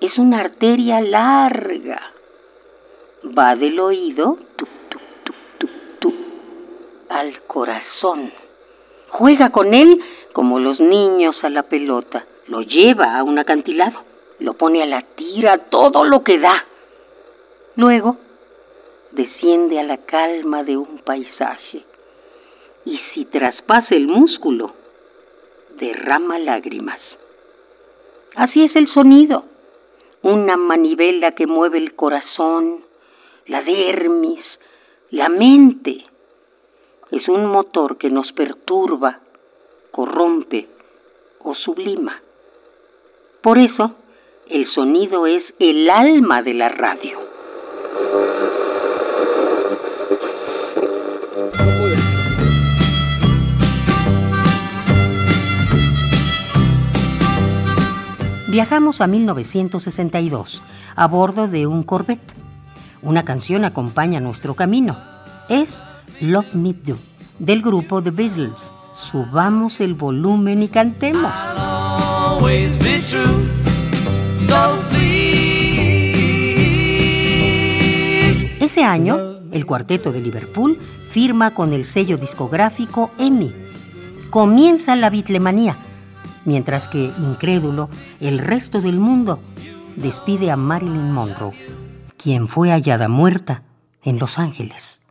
Es una arteria larga. Va del oído al corazón. Juega con él como los niños a la pelota. Lo lleva a un acantilado. Lo pone a la tira todo lo que da. Luego desciende a la calma de un paisaje y si traspasa el músculo, derrama lágrimas. Así es el sonido, una manivela que mueve el corazón, la dermis, la mente. Es un motor que nos perturba, corrompe o sublima. Por eso, el sonido es el alma de la radio. Viajamos a 1962 a bordo de un Corvette. Una canción acompaña nuestro camino. Es Love Me Do del grupo The Beatles. Subamos el volumen y cantemos. Ese año, el cuarteto de Liverpool firma con el sello discográfico EMI. Comienza la bitlemanía mientras que, incrédulo, el resto del mundo despide a Marilyn Monroe, quien fue hallada muerta en Los Ángeles.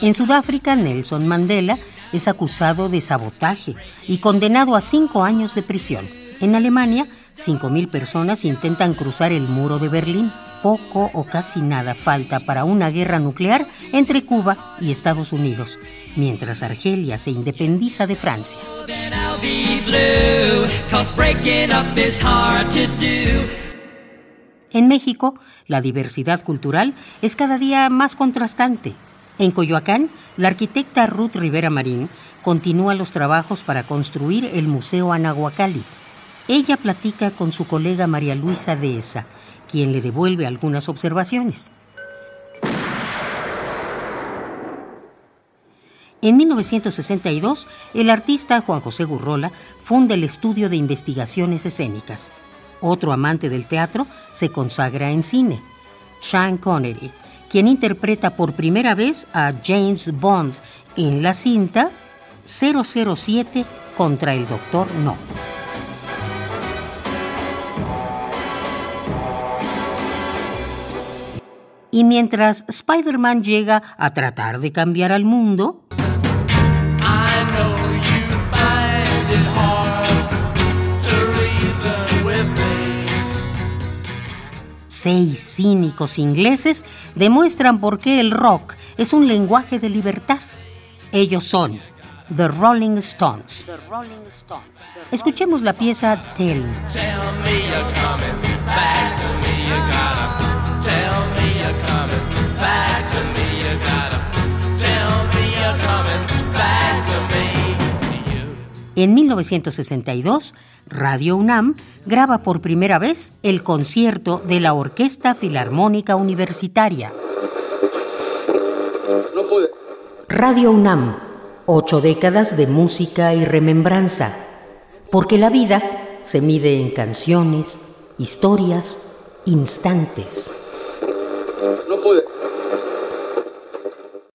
En Sudáfrica, Nelson Mandela es acusado de sabotaje y condenado a cinco años de prisión. En Alemania, 5.000 personas intentan cruzar el muro de Berlín poco o casi nada falta para una guerra nuclear entre Cuba y Estados Unidos, mientras Argelia se independiza de Francia. En México, la diversidad cultural es cada día más contrastante. En Coyoacán, la arquitecta Ruth Rivera Marín continúa los trabajos para construir el Museo Anahuacalli. Ella platica con su colega María Luisa Dehesa, quien le devuelve algunas observaciones. En 1962, el artista Juan José Gurrola funda el Estudio de Investigaciones Escénicas. Otro amante del teatro se consagra en cine, Sean Connery, quien interpreta por primera vez a James Bond en la cinta 007 contra el Doctor No. Y mientras Spider-Man llega a tratar de cambiar al mundo, seis cínicos ingleses demuestran por qué el rock es un lenguaje de libertad. Ellos son The Rolling Stones. Escuchemos la pieza Tell. En 1962, Radio UNAM graba por primera vez el concierto de la Orquesta Filarmónica Universitaria. Radio UNAM, ocho décadas de música y remembranza, porque la vida se mide en canciones, historias, instantes. No puede.